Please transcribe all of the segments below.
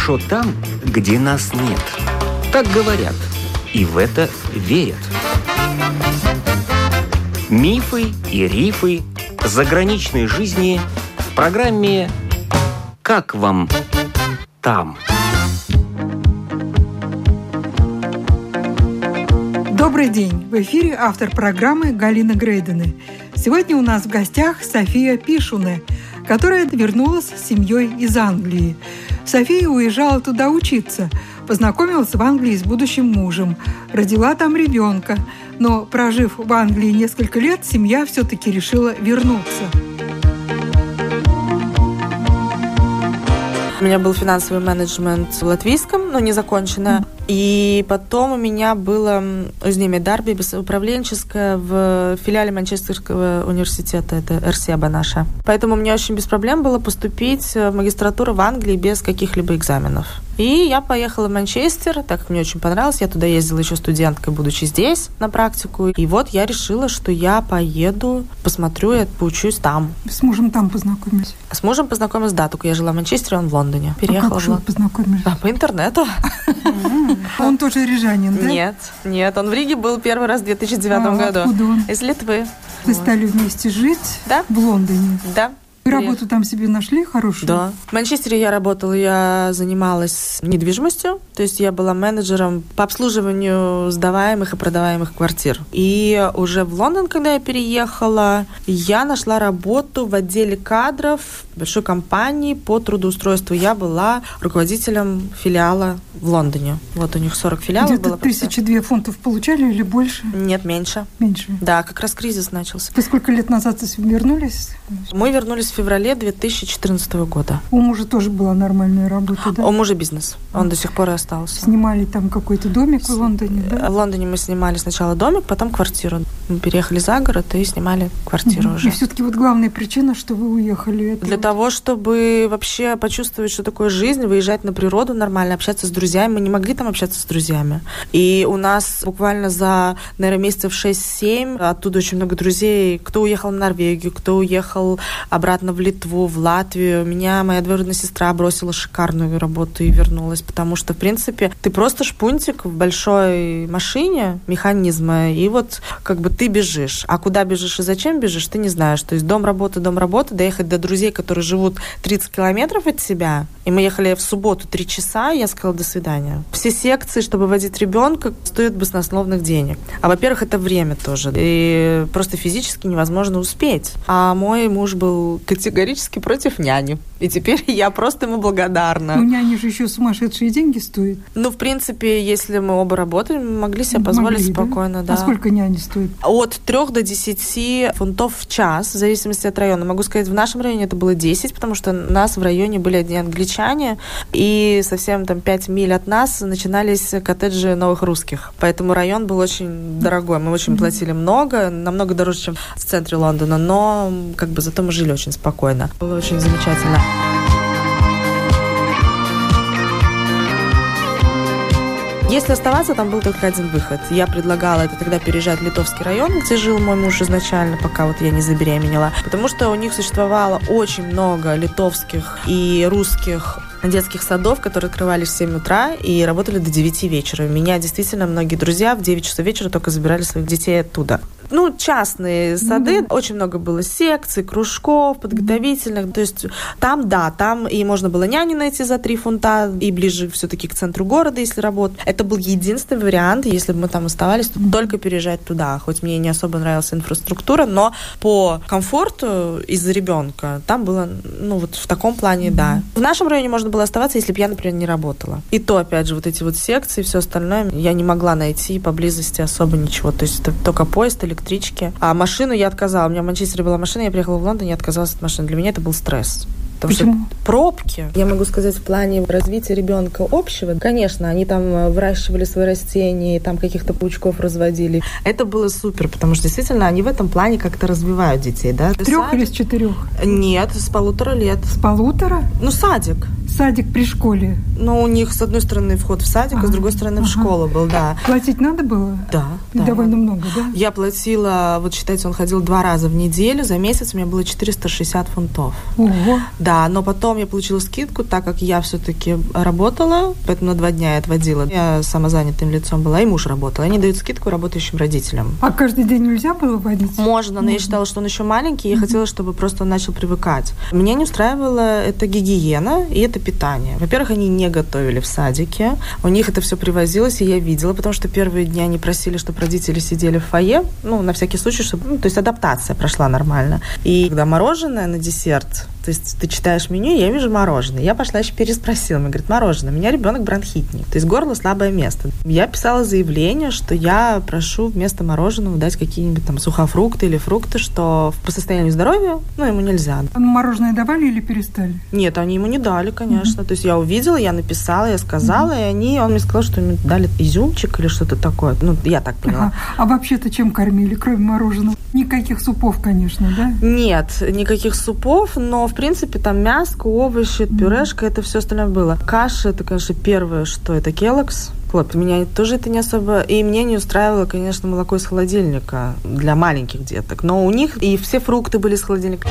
хорошо там, где нас нет. Так говорят, и в это верят. Мифы и рифы заграничной жизни в программе «Как вам там?». Добрый день! В эфире автор программы Галина Грейдены. Сегодня у нас в гостях София Пишуне, которая вернулась с семьей из Англии. София уезжала туда учиться, познакомилась в Англии с будущим мужем, родила там ребенка, но, прожив в Англии несколько лет, семья все-таки решила вернуться. У меня был финансовый менеджмент в латвийском, но не законченное. И потом у меня было узнение Дарби управленческое в филиале Манчестерского университета, это РСЕБА наша. Поэтому мне очень без проблем было поступить в магистратуру в Англии без каких-либо экзаменов. И я поехала в Манчестер, так как мне очень понравилось. Я туда ездила еще студенткой, будучи здесь на практику. И вот я решила, что я поеду, посмотрю, я поучусь там. С мужем там познакомились? С мужем познакомилась, да, только я жила в Манчестере, он в Лондоне. Переехала а как же вы познакомились? Да, по интернету. Он тоже рижанин, да? Нет, нет, он в Риге был первый раз в 2009 а, году. Откуда он? Из Литвы. Вы стали вместе жить да? в Лондоне? Да. Работу там себе нашли хорошую? Да. В Манчестере я работала, я занималась недвижимостью, то есть я была менеджером по обслуживанию сдаваемых и продаваемых квартир. И уже в Лондон, когда я переехала, я нашла работу в отделе кадров большой компании по трудоустройству. Я была руководителем филиала в Лондоне. Вот у них 40 филиалов Где-то было. тысячи две фунтов получали или больше? Нет, меньше. Меньше? Да, как раз кризис начался. Вы сколько лет назад вернулись? Мы вернулись в феврале 2014 года. У мужа тоже была нормальная работа, да? У мужа бизнес. Он до сих пор и остался. Снимали там какой-то домик в Лондоне, да? В Лондоне мы снимали сначала домик, потом квартиру. Мы переехали за город и снимали квартиру угу. уже. И все-таки вот главная причина, что вы уехали. Это Для вот... того, чтобы вообще почувствовать, что такое жизнь, выезжать на природу нормально, общаться с друзьями. Мы не могли там общаться с друзьями. И у нас буквально за, наверное, месяцев 6-7 оттуда очень много друзей. Кто уехал в Норвегию, кто уехал обратно в Литву, в Латвию. Меня моя двоюродная сестра бросила шикарную работу и вернулась, потому что, в принципе, ты просто шпунтик в большой машине механизма, и вот как бы ты бежишь. А куда бежишь и зачем бежишь, ты не знаешь. То есть дом, работа, дом, работа, доехать до друзей, которые живут 30 километров от себя. И мы ехали в субботу 3 часа, и я сказала, до свидания. Все секции, чтобы водить ребенка, стоят баснословных денег. А, во-первых, это время тоже. И просто физически невозможно успеть. А мой муж был категорически против няни. И теперь я просто ему благодарна. Ну, няни же еще сумасшедшие деньги стоят. Ну, в принципе, если мы оба работаем, мы могли себе позволить могли, спокойно, да? да. А сколько няни стоит? От 3 до 10 фунтов в час, в зависимости от района. Могу сказать, в нашем районе это было 10, потому что у нас в районе были одни англичане, и совсем там 5 миль от нас начинались коттеджи новых русских. Поэтому район был очень дорогой. Мы очень платили много, намного дороже, чем в центре Лондона, но как бы зато мы жили очень спокойно. Было очень замечательно. Если оставаться, там был только один выход. Я предлагала это тогда переезжать в Литовский район, где жил мой муж изначально, пока вот я не забеременела. Потому что у них существовало очень много литовских и русских детских садов, которые открывались в 7 утра и работали до 9 вечера. Меня действительно многие друзья в 9 часов вечера только забирали своих детей оттуда. Ну, частные сады, mm-hmm. очень много было секций, кружков, подготовительных. Mm-hmm. То есть там, да, там и можно было няню найти за 3 фунта, и ближе все-таки к центру города, если работать. Это был единственный вариант, если бы мы там оставались, то mm-hmm. только переезжать туда. Хоть мне не особо нравилась инфраструктура, но по комфорту из-за ребенка там было, ну, вот в таком плане, mm-hmm. да. В нашем районе можно было оставаться, если бы я, например, не работала. И то, опять же, вот эти вот секции и все остальное, я не могла найти поблизости особо ничего. То есть это только поезд, электрички. А машину я отказала. У меня в Манчестере была машина, я приехала в Лондон, я отказалась от машины. Для меня это был стресс. Потому Почему? что пробки, я могу сказать, в плане развития ребенка общего, конечно, они там э, выращивали свои растения, там каких-то паучков разводили. Это было супер, потому что действительно они в этом плане как-то развивают детей, да? С трех садик? или с четырех? Нет, с полутора лет. С полутора? Ну, садик. Садик при школе? Ну, у них с одной стороны вход в садик, а, а с другой стороны ага. в школу был, да. Платить надо было? Да. Да. довольно много, да? Я платила, вот считайте, он ходил два раза в неделю, за месяц у меня было 460 фунтов. Ого. Да, Да, но потом я получила скидку, так как я все-таки работала, поэтому на два дня я отводила. Я самозанятым лицом была, и муж работал. Они дают скидку работающим родителям. А каждый день нельзя было водить? Можно, но Можно. я считала, что он еще маленький, и я хотела, чтобы просто он начал привыкать. Меня не устраивала это гигиена и это питание. Во-первых, они не готовили в садике. У них это все привозилось, и я видела, потому что первые дни они просили, чтобы родители сидели в фойе, ну, на всякий случай, чтобы, ну, то есть адаптация прошла нормально. И когда мороженое на десерт, то есть ты читаешь меню, я вижу мороженое. Я пошла еще переспросила. Мне говорит, мороженое. У меня ребенок бронхитник. То есть горло слабое место. Я писала заявление, что я прошу вместо мороженого дать какие-нибудь там сухофрукты или фрукты, что по состоянию здоровья, ну, ему нельзя. А мороженое давали или перестали? Нет, они ему не дали, конечно. Mm-hmm. То есть я увидела, я написала, я сказала, mm-hmm. и они, он мне сказал, что ему дали изюмчик или что-то такое. Ну, я так поняла. Ага. А вообще-то чем кормили, кроме мороженого? Никаких супов, конечно, да? Нет, никаких супов, но в принципе, там мяско, овощи, пюрешка, это все остальное было. Каша, это, конечно, первое, что это келокс. Вот, меня тоже это не особо... И мне не устраивало, конечно, молоко из холодильника для маленьких деток. Но у них и все фрукты были из холодильника.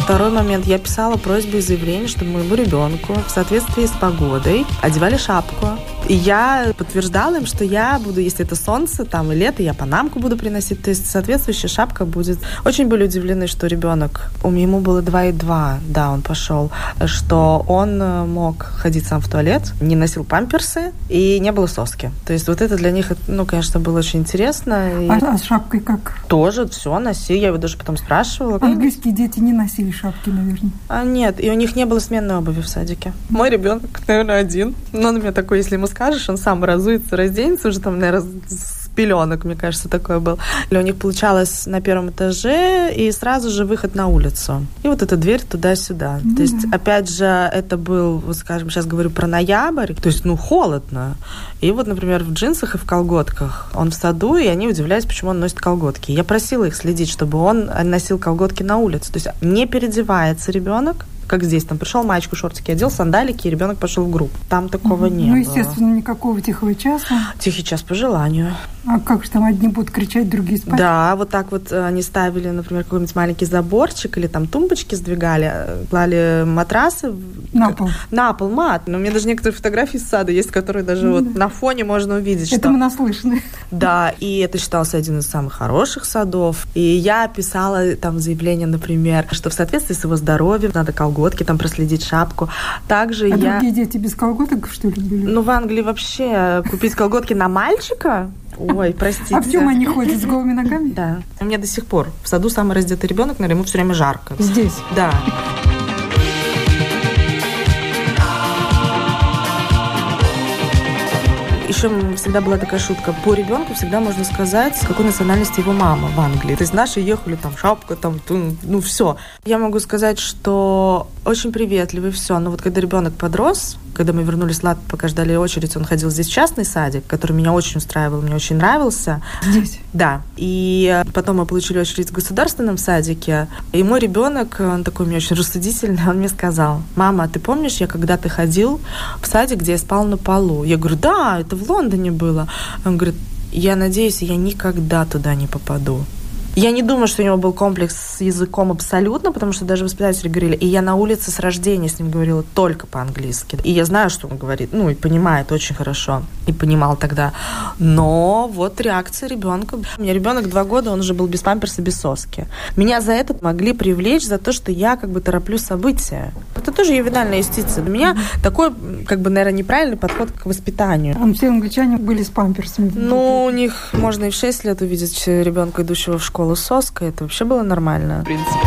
Второй момент. Я писала просьбу и заявление, чтобы моему ребенку в соответствии с погодой одевали шапку, и я подтверждала им, что я буду, если это солнце там и лето, я панамку буду приносить. То есть соответствующая шапка будет. Очень были удивлены, что ребенок, у ему было 2,2, да, он пошел, что он э, мог ходить сам в туалет, не носил памперсы и не было соски. То есть вот это для них, ну, конечно, было очень интересно. И... А, а с шапкой как? Тоже все носи. Я его даже потом спрашивала. Английские дети не носили шапки, наверное. А нет, и у них не было сменной обуви в садике. Мой ребенок, наверное, один. Но он у меня такой, если ему скажешь, он сам разуется, разденется уже там, наверное, с пеленок, мне кажется, такое был. И у них получалось на первом этаже и сразу же выход на улицу. И вот эта дверь туда-сюда. Mm-hmm. То есть, опять же, это был, вот скажем, сейчас говорю про ноябрь, то есть, ну, холодно. И вот, например, в джинсах и в колготках. Он в саду, и они удивляются, почему он носит колготки. Я просила их следить, чтобы он носил колготки на улице. То есть не переодевается ребенок, как здесь, там пришел мальчик шортики одел, сандалики, и ребенок пошел в группу. Там такого mm-hmm. не Ну, естественно, никакого тихого часа. Тихий час по желанию. А как же там одни будут кричать, другие спать? Да, вот так вот э, они ставили, например, какой-нибудь маленький заборчик или там тумбочки сдвигали, э, клали матрасы. На пол. На пол, мат. Но у меня даже некоторые фотографии из сада есть, которые даже mm-hmm. вот на фоне можно увидеть. Это что... мы наслышаны. Да, и это считался один из самых хороших садов. И я писала там заявление, например, что в соответствии с его здоровьем надо колготки, там проследить шапку. Также а я... другие дети без колготок, что ли, были? Ну, в Англии вообще купить колготки на мальчика Ой, простите. А в чем они ходят с голыми ногами? Да. У меня до сих пор в саду самый раздетый ребенок, наверное, ему все время жарко. Здесь? Да. Еще всегда была такая шутка. По ребенку всегда можно сказать, с какой национальности его мама в Англии. То есть наши ехали, там, шапка, там, ну, все. Я могу сказать, что очень приветливый, все. Но вот когда ребенок подрос, когда мы вернулись в Лат, пока ждали очередь, он ходил здесь в частный садик, который меня очень устраивал, мне очень нравился. Здесь? Да. И потом мы получили очередь в государственном садике, и мой ребенок, он такой мне очень рассудительный, он мне сказал, мама, ты помнишь, я когда-то ходил в садик, где я спал на полу? Я говорю, да, это в Лондоне было. Он говорит, я надеюсь, я никогда туда не попаду. Я не думаю, что у него был комплекс с языком абсолютно, потому что даже воспитатели говорили, и я на улице с рождения с ним говорила только по-английски. И я знаю, что он говорит, ну и понимает очень хорошо, и понимал тогда. Но вот реакция ребенка. У меня ребенок два года, он уже был без памперса, без соски. Меня за это могли привлечь за то, что я как бы тороплю события. Это тоже ювенальная юстиция. Для меня такой, как бы, наверное, неправильный подход к воспитанию. А все англичане были с памперсами. Ну, у них можно и в 6 лет увидеть ребенка, идущего в школу школу соска, это вообще было нормально, в принципе.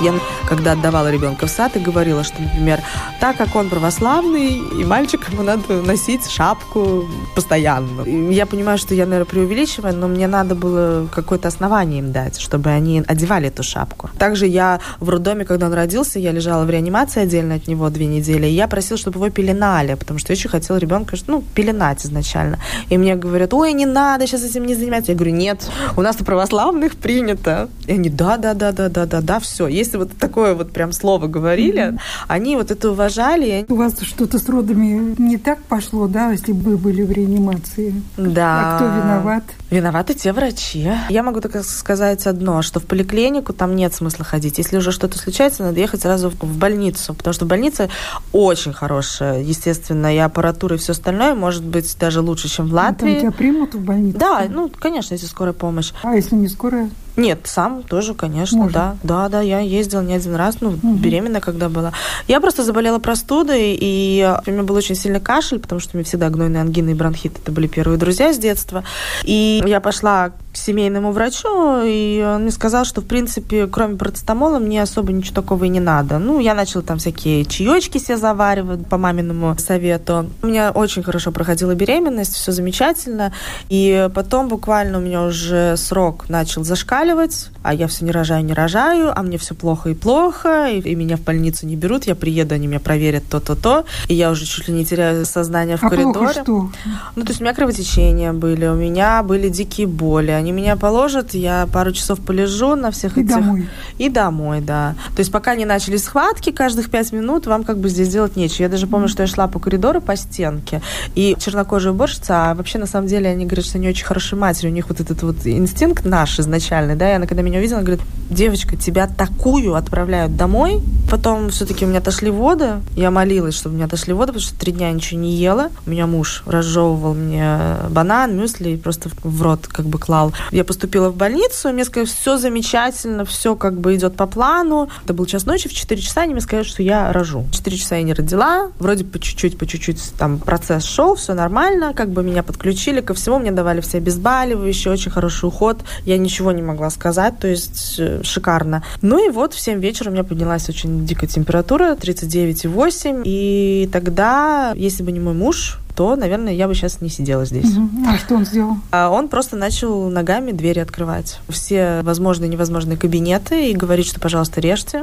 Я когда отдавала ребенка в сад и говорила, что, например, так как он православный, и мальчик ему надо носить шапку постоянно. Я понимаю, что я, наверное, преувеличиваю, но мне надо было какое-то основание им дать, чтобы они одевали эту шапку. Также я в роддоме, когда он родился, я лежала в реанимации отдельно от него две недели, и я просила, чтобы его пеленали, потому что я очень хотела ребенка, ну, пеленать изначально. И мне говорят, ой, не надо, сейчас этим не заниматься. Я говорю, нет, у нас у православных принято. И они, да, да, да, да, да, да, да, все. Если вот такое вот прям слово говорили, mm-hmm. они вот это уважали. У вас что-то с родами не так пошло, да, если бы вы были в реанимации? Да. А кто виноват? Виноваты те врачи. Я могу так сказать одно, что в поликлинику там нет смысла ходить. Если уже что-то случается, надо ехать сразу в больницу, потому что больница очень хорошая, естественно, и аппаратура, и все остальное может быть даже лучше, чем в ну, Латвии. Там тебя примут в больницу? Да, ну, конечно, если скорая помощь. А если не скорая? Нет, сам тоже, конечно, Можно. да. Да, да, я ездила не один раз, ну, угу. беременна когда была. Я просто заболела простудой, и у меня был очень сильный кашель, потому что у меня всегда гнойные ангины и бронхит. Это были первые друзья с детства. И я пошла семейному врачу, и он мне сказал, что, в принципе, кроме парацетамола, мне особо ничего такого и не надо. Ну, я начала там всякие чаечки себе заваривать по маминому совету. У меня очень хорошо проходила беременность, все замечательно. И потом буквально у меня уже срок начал зашкаливать, а я все не рожаю, не рожаю, а мне все плохо и плохо, и, и меня в больницу не берут, я приеду, они меня проверят то-то-то, и я уже чуть ли не теряю сознание в а коридоре. Плохо что? Ну, то есть у меня кровотечения были, у меня были дикие боли, они меня положат, я пару часов полежу на всех и этих... домой. И домой, да. То есть пока не начались схватки, каждых пять минут вам как бы здесь делать нечего. Я даже помню, что я шла по коридору, по стенке, и чернокожая уборщица, а вообще на самом деле они говорят, что они очень хорошие матери, у них вот этот вот инстинкт наш изначальный, да, и она когда меня увидела, говорит, девочка, тебя такую отправляют домой, потом все-таки у меня отошли воды, я молилась, чтобы у меня отошли воды, потому что три дня ничего не ела, у меня муж разжевывал мне банан, мюсли просто в рот как бы клал. Я поступила в больницу, мне сказали, все замечательно, все как бы идет по плану. Это был час ночи, в 4 часа они мне сказали, что я рожу. В 4 часа я не родила, вроде по чуть-чуть, по чуть-чуть там процесс шел, все нормально, как бы меня подключили ко всему, мне давали все обезболивающие, очень хороший уход, я ничего не могла сказать, то есть э, шикарно. Ну и вот в 7 вечера у меня поднялась очень дикая температура, 39,8, и тогда, если бы не мой муж, то, наверное, я бы сейчас не сидела здесь. А что он сделал? А он просто начал ногами двери открывать. Все возможные и невозможные кабинеты и говорит, что, пожалуйста, режьте.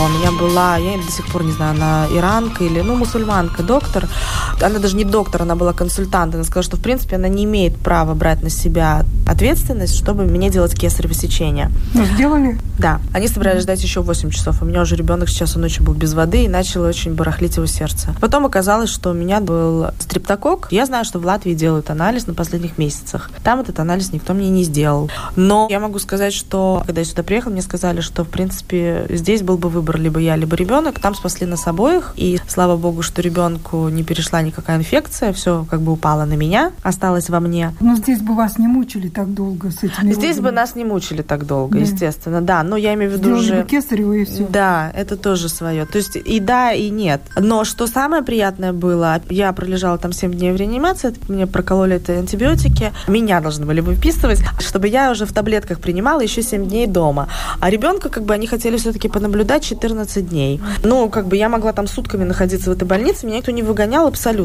У меня была, я до сих пор не знаю, она иранка или, ну, мусульманка, доктор. Она даже не доктор, она была консультант. Она сказала, что, в принципе, она не имеет права брать на себя ответственность, чтобы мне делать кесарево сечение. Ну, сделали? Да. Они собирались ждать еще 8 часов. У меня уже ребенок сейчас, ночью был без воды, и начало очень барахлить его сердце. Потом оказалось, что у меня был стриптокок. Я знаю, что в Латвии делают анализ на последних месяцах. Там этот анализ никто мне не сделал. Но я могу сказать, что когда я сюда приехала, мне сказали, что, в принципе, здесь был бы выбор выбор либо я, либо ребенок. Там спасли нас обоих. И слава богу, что ребенку не перешла никакая инфекция. Все как бы упало на меня, осталось во мне. Но здесь бы вас не мучили так долго с этими Здесь родами. бы нас не мучили так долго, да. естественно, да. Но я имею в виду уже... кесарево и все. Да, это тоже свое. То есть и да, и нет. Но что самое приятное было, я пролежала там 7 дней в реанимации, мне прокололи это антибиотики, меня должны были выписывать, чтобы я уже в таблетках принимала еще 7 дней дома. А ребенка, как бы, они хотели все-таки понаблюдать 14 дней. Ну, как бы я могла там сутками находиться в этой больнице, меня никто не выгонял абсолютно.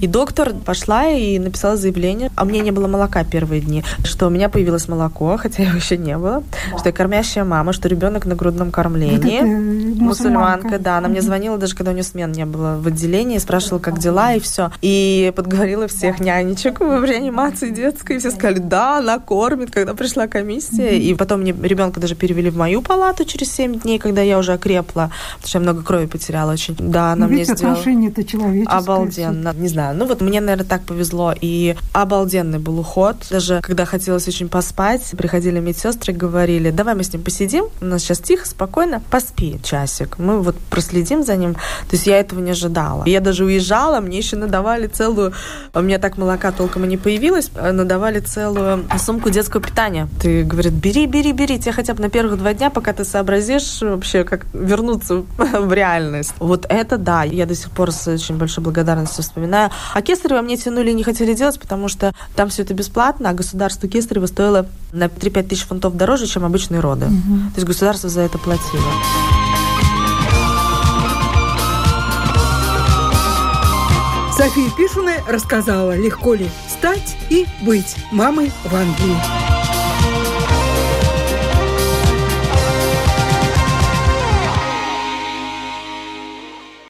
И доктор пошла и написала заявление, а мне не было молока первые дни, что у меня появилось молоко, хотя его еще не было, что я кормящая мама, что ребенок на грудном кормлении. Вот мусульманка, да, она мне звонила даже когда у нее смен не было в отделении, спрашивала, как дела и все. И подговорила всех нянечек в реанимации детской, и все сказали, да, она кормит, когда пришла комиссия. И потом мне ребенка даже перевели в мою палату через 7 дней, когда я уже окрепла крепла, потому что я много крови потеряла очень. Да, она Но мне сделала... отношение-то человеческое. Обалденно. Не знаю. Ну вот мне, наверное, так повезло. И обалденный был уход. Даже когда хотелось очень поспать, приходили медсестры говорили, давай мы с ним посидим, у нас сейчас тихо, спокойно, поспи часик. Мы вот проследим за ним. То есть я этого не ожидала. Я даже уезжала, мне еще надавали целую... У меня так молока толком и не появилось, а надавали целую сумку детского питания. Ты, говорит, бери, бери, бери, тебе хотя бы на первых два дня, пока ты сообразишь вообще, как вернуться в реальность. Вот это да, я до сих пор с очень большой благодарностью вспоминаю. А Кесарева мне тянули и не хотели делать, потому что там все это бесплатно, а государство Кесарева стоило на 3-5 тысяч фунтов дороже, чем обычные роды. Угу. То есть государство за это платило. София Пишуна рассказала, легко ли стать и быть мамой в Англии.